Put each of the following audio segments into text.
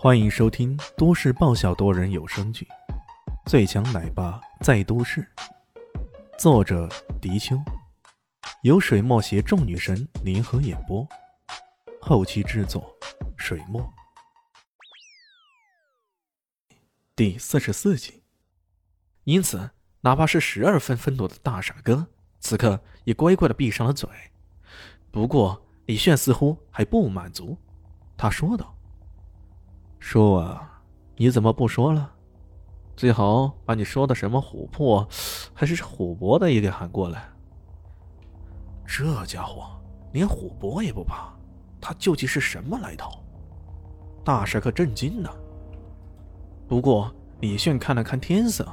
欢迎收听都市爆笑多人有声剧《最强奶爸在都市》，作者：迪秋，由水墨携众女神联合演播，后期制作：水墨。第四十四集。因此，哪怕是十二分愤怒的大傻哥，此刻也乖乖的闭上了嘴。不过，李炫似乎还不满足，他说道。说啊，你怎么不说了？最好把你说的什么琥珀，还是琥珀的也给喊过来。这家伙连琥珀也不怕，他究竟是什么来头？大帅可震惊了。不过李炫看了看天色，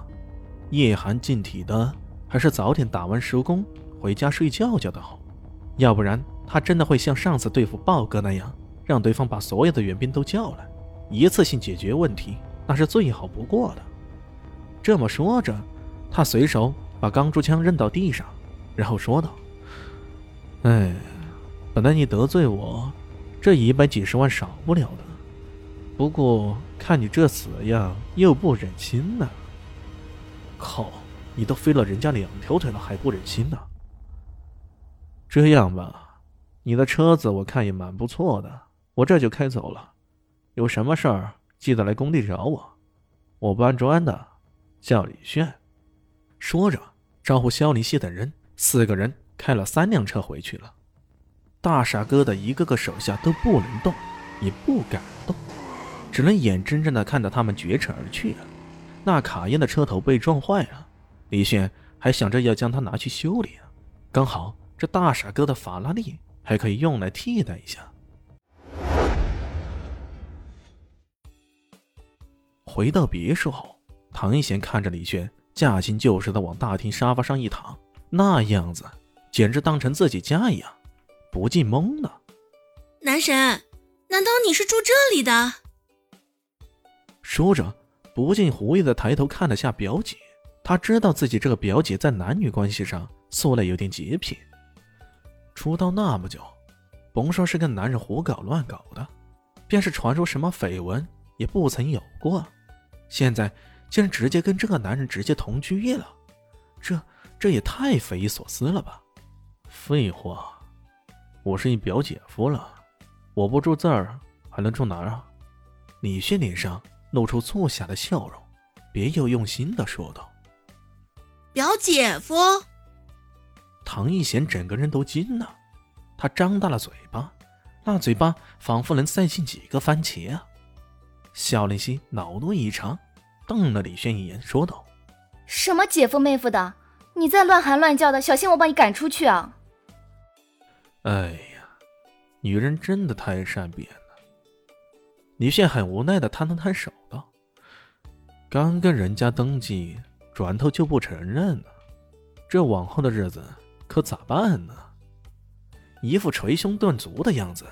夜寒进体的，还是早点打完收工回家睡觉觉的好。要不然他真的会像上次对付豹哥那样，让对方把所有的援兵都叫来。一次性解决问题，那是最好不过的。这么说着，他随手把钢珠枪扔到地上，然后说道：“哎，本来你得罪我，这一百几十万少不了的。不过看你这死样，又不忍心呢。靠，你都飞了人家两条腿了，还不忍心呢？这样吧，你的车子我看也蛮不错的，我这就开走了。”有什么事儿，记得来工地找我。我搬砖的，叫李炫。说着，招呼肖林希等人，四个人开了三辆车回去了。大傻哥的一个个手下都不能动，也不敢动，只能眼睁睁的看着他们绝尘而去了。那卡宴的车头被撞坏了，李炫还想着要将它拿去修理，刚好这大傻哥的法拉利还可以用来替代一下。回到别墅后，唐一贤看着李轩驾轻就熟的往大厅沙发上一躺，那样子简直当成自己家一样，不禁懵了。男神，难道你是住这里的？说着，不禁狐疑的抬头看了下表姐。他知道自己这个表姐在男女关系上素来有点洁癖，出道那么久，甭说是跟男人胡搞乱搞的，便是传出什么绯闻，也不曾有过。现在竟然直接跟这个男人直接同居了，这这也太匪夷所思了吧！废话，我是你表姐夫了，我不住这儿还能住哪儿啊？李迅脸上露出促狭的笑容，别有用心的说道：“表姐夫。”唐一贤整个人都惊了，他张大了嘴巴，那嘴巴仿佛能塞进几个番茄啊！肖林熙恼怒异常，瞪了李轩一眼，说道：“什么姐夫妹夫的，你再乱喊乱叫的，小心我把你赶出去啊！”哎呀，女人真的太善变了。李炫很无奈的摊了摊手道：“刚跟人家登记，转头就不承认了，这往后的日子可咋办呢？”一副捶胸顿足的样子，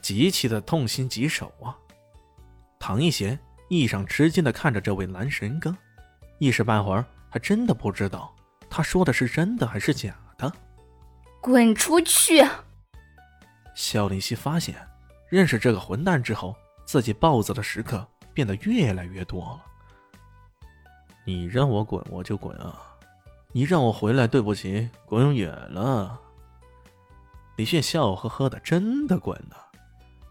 极其的痛心疾首啊！唐一贤异常吃惊的看着这位男神哥，一时半会儿还真的不知道他说的是真的还是假的。滚出去！肖林希发现，认识这个混蛋之后，自己暴走的时刻变得越来越多了。你让我滚，我就滚啊！你让我回来，对不起，滚远了。李炫笑呵呵的，真的滚了。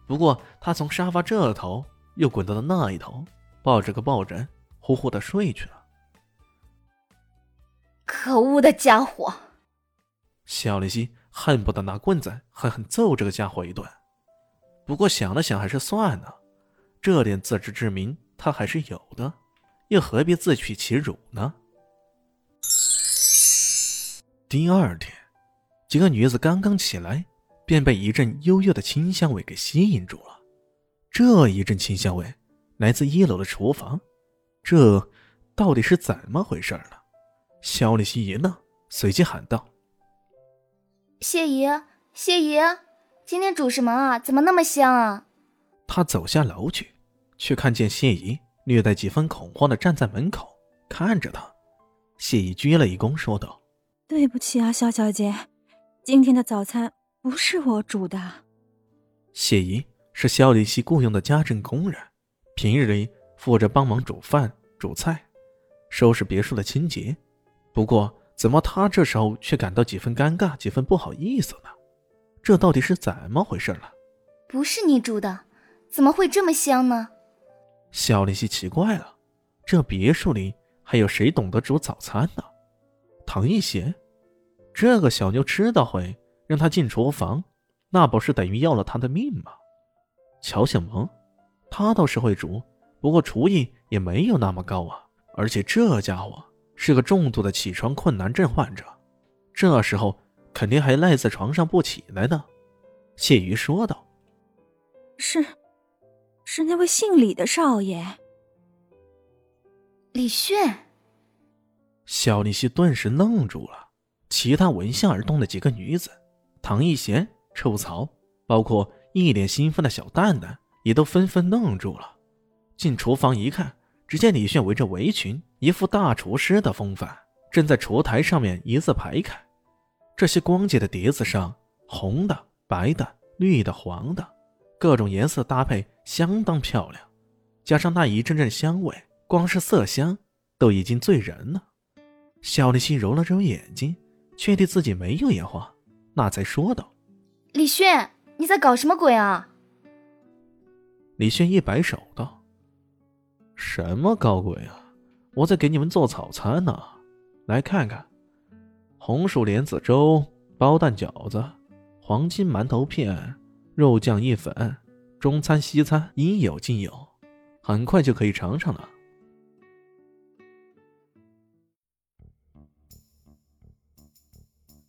不过他从沙发这头。又滚到了那一头，抱着个抱枕，呼呼的睡去了。可恶的家伙！小丽西恨不得拿棍子狠狠揍这个家伙一顿。不过想了想，还是算了，这点自知之明他还是有的，又何必自取其辱呢？第二天，几个女子刚刚起来，便被一阵幽幽的清香味给吸引住了。这一阵清香味来自一楼的厨房，这到底是怎么回事呢？肖丽西一愣，随即喊道：“谢姨，谢姨，今天煮什么啊？怎么那么香啊？”他走下楼去，却看见谢姨略带几分恐慌的站在门口看着他。谢姨鞠了一躬，说道：“对不起啊，肖小姐，今天的早餐不是我煮的。”谢姨。是肖丽西雇佣的家政工人，平日里负责帮忙煮饭、煮菜，收拾别墅的清洁。不过，怎么他这时候却感到几分尴尬、几分不好意思呢？这到底是怎么回事了？不是你煮的，怎么会这么香呢？肖丽西奇怪了，这别墅里还有谁懂得煮早餐呢？唐一贤，这个小妞知道会让他进厨房，那不是等于要了他的命吗？乔小萌，他倒是会煮，不过厨艺也没有那么高啊。而且这家伙是个重度的起床困难症患者，这时候肯定还赖在床上不起来呢。谢瑜说道：“是，是那位姓李的少爷，李炫。”肖丽西顿时愣住了，其他闻香而动的几个女子，唐艺贤、臭曹，包括一脸兴奋的小蛋蛋，也都纷纷愣住了。进厨房一看，只见李炫围着围裙，一副大厨师的风范，正在厨台上面一字排开。这些光洁的碟子上，红的、白的、绿的、黄的，各种颜色搭配相当漂亮，加上那一阵阵香味，光是色香都已经醉人了。肖丽西揉了揉眼睛，确定自己没有眼花，那才说道：“李炫，你在搞什么鬼啊？”李轩一摆手道：“什么搞鬼啊？我在给你们做早餐呢，来看看，红薯莲子粥、包蛋饺子、黄金馒头片、肉酱意粉，中餐西餐应有尽有，很快就可以尝尝了。”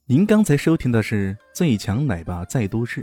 您刚才收听的是《最强奶爸在都市》，